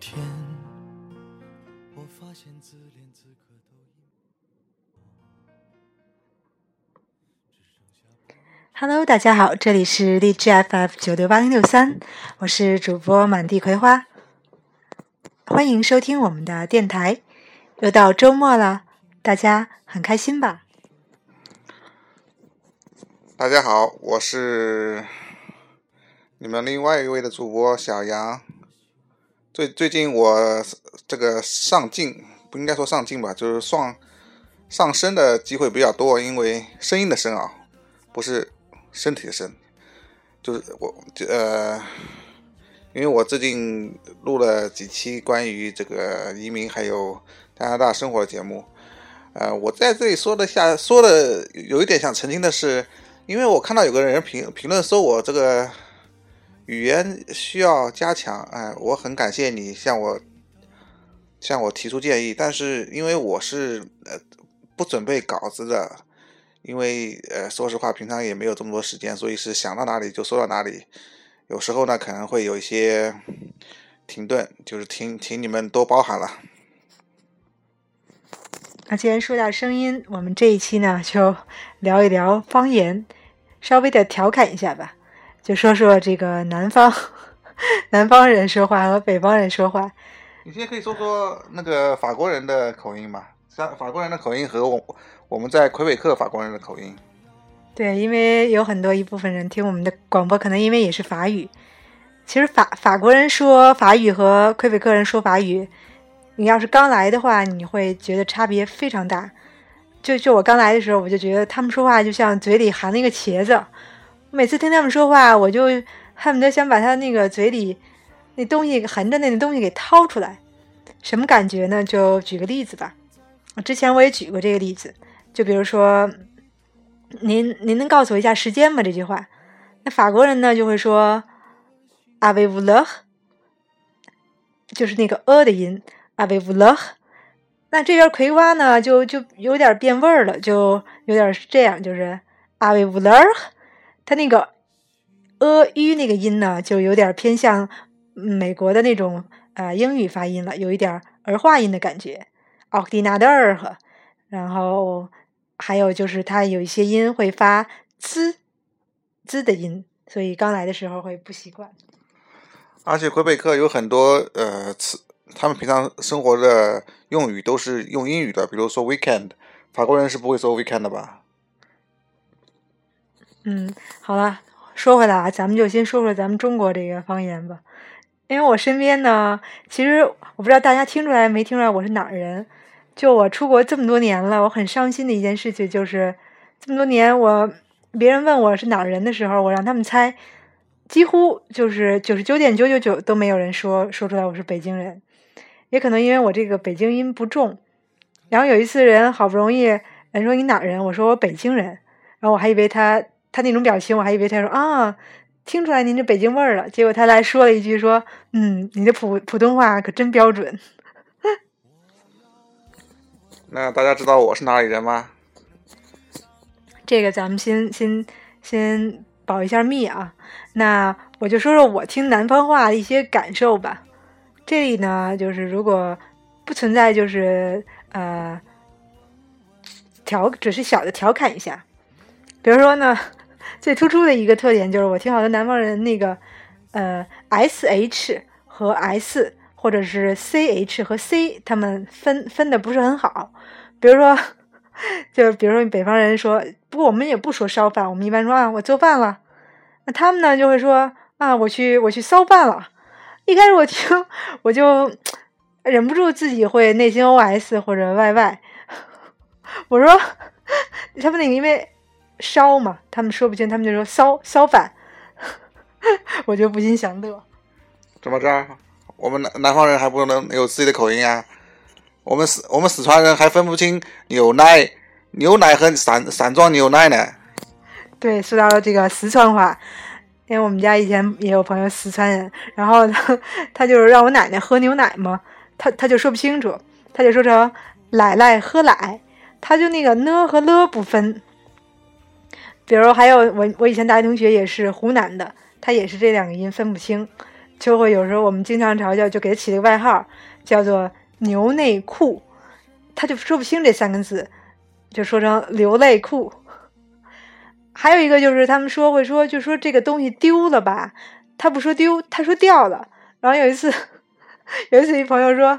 天，我发现自怜此刻都已。Hello，大家好，这里是荔枝 FF 九六八零六三，我是主播满地葵花，欢迎收听我们的电台。又到周末了，大家很开心吧？大家好，我是你们另外一位的主播小杨。最最近我这个上镜不应该说上镜吧，就是上上升的机会比较多，因为声音的声啊，不是身体的身，就是我呃，因为我最近录了几期关于这个移民还有加拿大生活的节目，呃，我在这里说的下说的有一点想澄清的是。因为我看到有个人评评论说我这个语言需要加强，哎，我很感谢你向我向我提出建议，但是因为我是呃不准备稿子的，因为呃说实话平常也没有这么多时间，所以是想到哪里就说到哪里，有时候呢可能会有一些停顿，就是请请你们多包涵了。那既然说到声音，我们这一期呢就聊一聊方言。稍微的调侃一下吧，就说说这个南方 南方人说话和北方人说话。你现在可以说说那个法国人的口音吧？像法国人的口音和我我们在魁北克法国人的口音。对，因为有很多一部分人听我们的广播，可能因为也是法语。其实法法国人说法语和魁北克人说法语，你要是刚来的话，你会觉得差别非常大。就就我刚来的时候，我就觉得他们说话就像嘴里含了一个茄子。每次听他们说话，我就恨不得想把他那个嘴里那东西含着那个东西给掏出来。什么感觉呢？就举个例子吧。之前我也举过这个例子，就比如说，您您能告诉我一下时间吗？这句话，那法国人呢就会说 a v e v u l e 就是那个 “a” 的音 a v e v u l e。那这边葵花呢，就就有点变味儿了，就有点是这样，就是阿维乌勒尔，它那个呃 u 那个音呢，就有点偏向美国的那种呃英语发音了，有一点儿化音的感觉。奥迪纳德尔和，然后还有就是它有一些音会发滋滋的音，所以刚来的时候会不习惯。而且魁北克有很多呃词。他们平常生活的用语都是用英语的，比如说 weekend，法国人是不会说 weekend 的吧？嗯，好了，说回来啊，咱们就先说说咱们中国这个方言吧。因为我身边呢，其实我不知道大家听出来没听出来我是哪儿人。就我出国这么多年了，我很伤心的一件事情就是，这么多年我别人问我是哪儿人的时候，我让他们猜，几乎就是九十九点九九九都没有人说说出来我是北京人。也可能因为我这个北京音不重，然后有一次人好不容易人说你哪儿人，我说我北京人，然后我还以为他他那种表情，我还以为他说啊，听出来您这北京味儿了。结果他来说了一句说，嗯，你的普普通话可真标准。那大家知道我是哪里人吗？这个咱们先先先保一下密啊。那我就说说我听南方话的一些感受吧。这里呢，就是如果不存在，就是呃调，只是小的调侃一下。比如说呢，最突出的一个特点就是，我听好多南方人那个呃 S H 和 S，或者是 C H 和 C，他们分分的不是很好。比如说，就是比如说北方人说，不过我们也不说烧饭，我们一般说啊，我做饭了。那他们呢就会说啊，我去我去烧饭了。一开始我听，我就忍不住自己会内心 OS 或者 YY。我说 他们那个因为烧嘛，他们说不清，他们就说烧烧饭，我就不禁想乐。怎么着？我们南南方人还不能有自己的口音啊？我们四我们四川人还分不清牛奶牛奶和散散装牛奶呢。对，说到了这个四川话。因为我们家以前也有朋友四川人，然后他 他就是让我奶奶喝牛奶嘛，他他就说不清楚，他就说成奶奶喝奶，他就那个呢和了不分。比如还有我我以前大学同学也是湖南的，他也是这两个音分不清。就会有时候我们经常嘲笑，就给他起了个外号，叫做“牛内裤”，他就说不清这三个字，就说成“流泪裤”。还有一个就是他们说会说，就说这个东西丢了吧，他不说丢，他说掉了。然后有一次，有一次一朋友说：“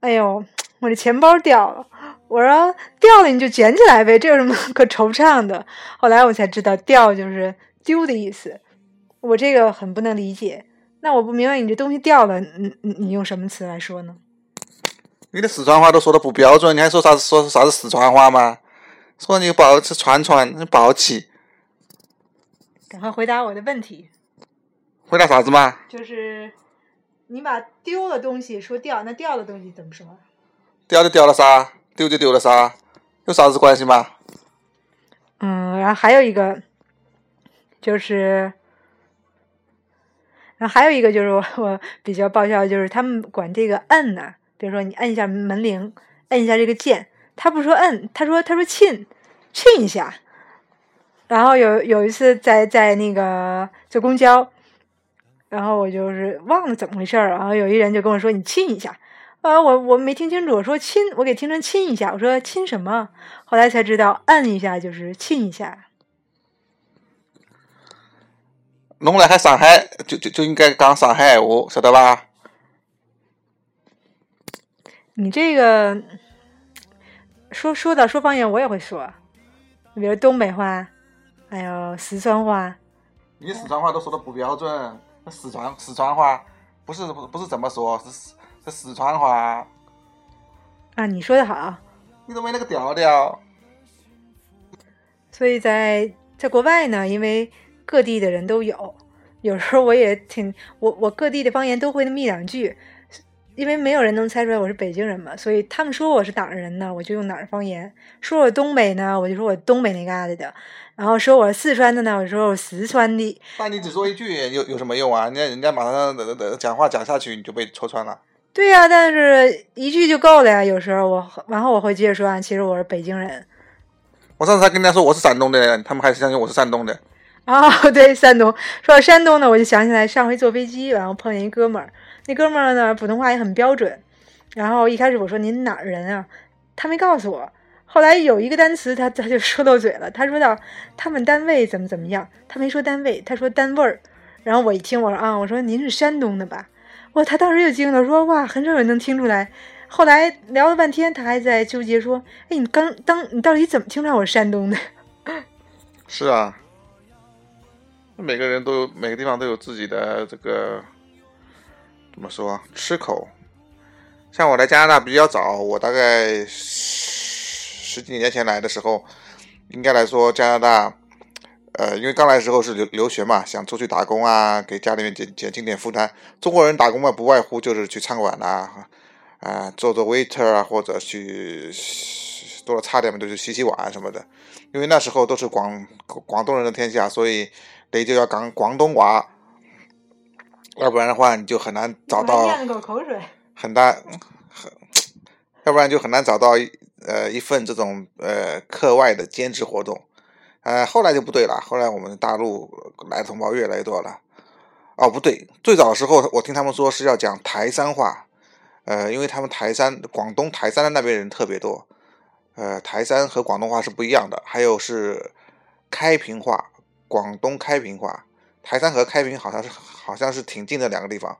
哎呦，我这钱包掉了。”我说：“掉了你就捡起来呗，这有什么可 惆怅的？”后来我才知道，掉就是丢的意思。我这个很不能理解。那我不明白，你这东西掉了，你你你用什么词来说呢？你的四川话都说的不标准，你还说啥子说啥子四川话吗？说你不好吃串串，你暴气。赶快回答我的问题。回答啥子嘛？就是你把丢了东西说掉，那掉的东西怎么说？掉就掉了噻，丢就丢了噻，有啥子关系吗？嗯，然后还有一个就是，然后还有一个就是我 我比较爆笑，就是他们管这个摁呐、比如说你摁一下门铃，摁一下这个键，他不说摁，他说他说亲亲一下。然后有有一次在在那个坐公交，然后我就是忘了怎么回事儿，然后有一人就跟我说你亲一下，啊我我没听清楚，我说亲，我给听成亲一下，我说亲什么？后来才知道摁一下就是亲一下。弄来海上海就就就应该讲上海话，晓得吧？你这个说说到说方言，我也会说，比如东北话，还有四川话。你四川话都说的不标准，那四川四川话不是不是怎么说，是四是四川话，啊，你说的好。你都没那个调调。所以在在国外呢，因为各地的人都有，有时候我也挺我我各地的方言都会那么一两句，因为没有人能猜出来我是北京人嘛，所以他们说我是哪儿人呢，我就用哪儿方言；说我东北呢，我就说我东北那嘎达的；然后说我是四川的呢，我就说我四川的。那你只说一句有有什么用啊？人家人家马上讲话讲下去，你就被戳穿了。对呀、但是一句就够了呀。有时候我然后我会接着说啊，其实我是北京人。我上次还跟人家说我是山东的，他们还是相信我是山东的。哦，对，山东。说到山东呢，我就想起来上回坐飞机，然后碰见一哥们儿，那哥们儿呢普通话也很标准。然后一开始我说您哪儿人啊？他没告诉我。后来有一个单词他他就说漏嘴了，他说到他们单位怎么怎么样，他没说单位，他说单位儿。然后我一听，我说啊，我说您是山东的吧？哇，他当时就惊了，说哇，很少有人能听出来。后来聊了半天，他还在纠结说，哎，你刚当你到底怎么听出来我是山东的？是啊，每个人都有每个地方都有自己的这个怎么说吃口。像我来加拿大比较早，我大概十几年前来的时候，应该来说加拿大，呃，因为刚来的时候是留留学嘛，想出去打工啊，给家里面减减轻点负担。中国人打工嘛，不外乎就是去餐馆啊，啊、做做 waiter 啊，或者去做的差点嘛，就是洗洗碗什么的。因为那时候都是广广东人的天下，所以得就要讲广东话，要不然的话你就很难找到咽了口口水。很大很，要不然就很难找到呃一份这种呃课外的兼职活动。呃，后来就不对了，后来我们大陆来的同胞越来越多了。哦，不对，最早的时候我听他们说是要讲台山话，呃，因为他们台山广东台山的那边人特别多。呃，台山和广东话是不一样的，还有是开平话，广东开平话，台山和开平好像是好像是挺近的两个地方。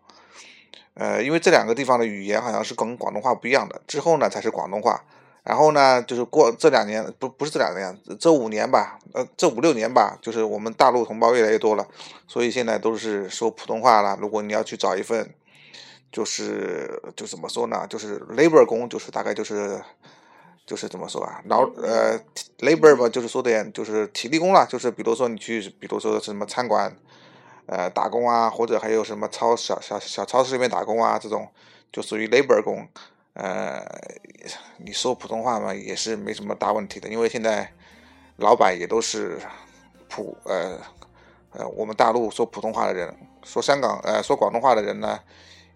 呃，因为这两个地方的语言好像是跟广东话不一样的，之后呢才是广东话。然后呢，就是过这两年，不不是这两年，这五年吧，呃，这五六年吧，就是我们大陆同胞越来越多了，所以现在都是说普通话了。如果你要去找一份，就是就怎么说呢，就是 labor 工，就是大概就是就是怎么说啊，劳呃 labor 吧，就是说点就是体力工了，就是比如说你去，比如说什么餐馆。呃，打工啊，或者还有什么超小小小超市里面打工啊，这种就属于 labor 工。呃，你说普通话嘛，也是没什么大问题的，因为现在老板也都是普呃呃，我们大陆说普通话的人，说香港呃说广东话的人呢，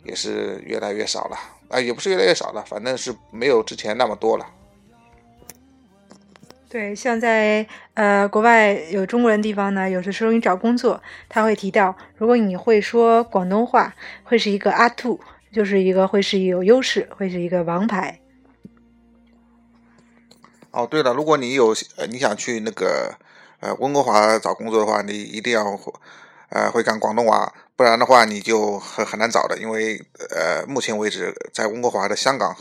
也是越来越少了。啊、也不是越来越少了，反正是没有之前那么多了。对，像在呃国外有中国人地方呢，有的时候你找工作，他会提到，如果你会说广东话，会是一个阿兔，就是一个会是有优势，会是一个王牌。哦，对了，如果你有呃你想去那个呃温哥华找工作的话，你一定要呃会讲广东话，不然的话你就很很难找的，因为呃目前为止在温哥华的香港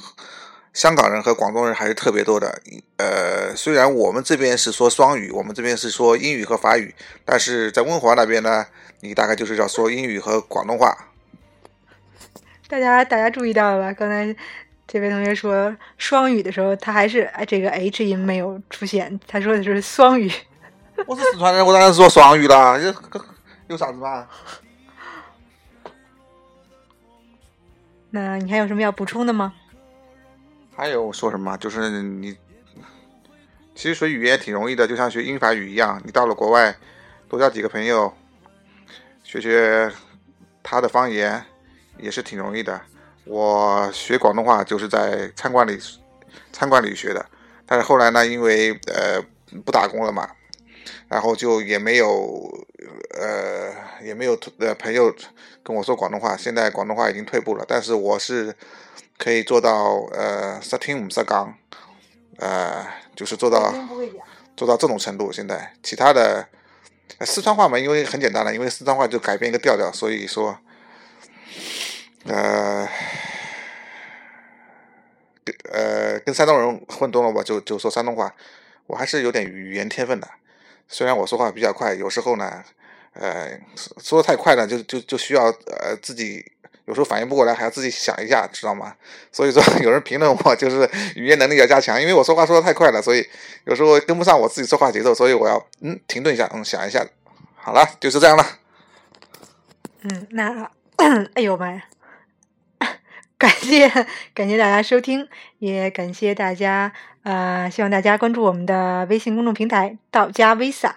香港人和广东人还是特别多的。呃，虽然我们这边是说双语，我们这边是说英语和法语，但是在温哥华那边呢，你大概就是要说英语和广东话。大家大家注意到了吧？刚才。这位同学说双语的时候，他还是哎这个 H 音没有出现，他说的是双语。我是四川人，我当然是说双语了，有有啥子嘛？那你还有什么要补充的吗？还有说什么？就是你其实学语言挺容易的，就像学英法语一样，你到了国外多交几个朋友，学学他的方言也是挺容易的。我学广东话就是在餐馆里餐馆里学的，但是后来呢，因为呃不打工了嘛，然后就也没有呃也没有呃朋友跟我说广东话。现在广东话已经退步了，但是我是可以做到呃识听唔识讲，呃就是做到做到这种程度。现在其他的四川话嘛，因为很简单了，因为四川话就改变一个调调，所以说。呃，跟呃跟山东人混多了，我就就说山东话，我还是有点语言天分的。虽然我说话比较快，有时候呢，呃，说的太快了，就就就需要呃自己有时候反应不过来，还要自己想一下，知道吗？所以说 有人评论我就是语言能力要加强，因为我说话说的太快了，所以有时候跟不上我自己说话节奏，所以我要嗯停顿一下，嗯想一下。好了，就是这样了。嗯，那 哎呦妈呀！感谢感谢大家收听，也感谢大家，呃，希望大家关注我们的微信公众平台“道家 Visa”。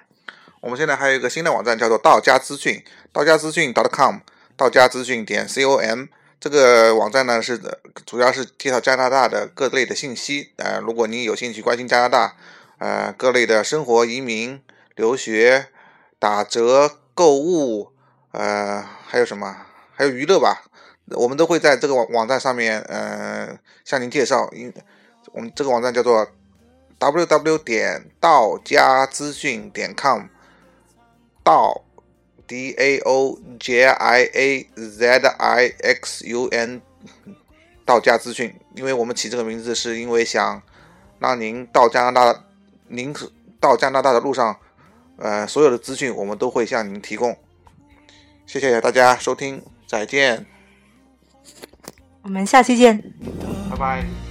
我们现在还有一个新的网站，叫做“道家资讯”，道家资讯 .com，道家资讯点 com。这个网站呢是主要是介绍加拿大的各类的信息。呃，如果您有兴趣关心加拿大，呃，各类的生活、移民、留学、打折、购物，呃，还有什么？还有娱乐吧。我们都会在这个网网站上面，呃，向您介绍。因我们这个网站叫做 w w 点道家资讯点 com，道 d a o j i a z i x u n，道家资讯。因为我们起这个名字，是因为想让您到加拿大，您到加拿大的路上，呃，所有的资讯我们都会向您提供。谢谢大家收听，再见。我们下期见，拜拜。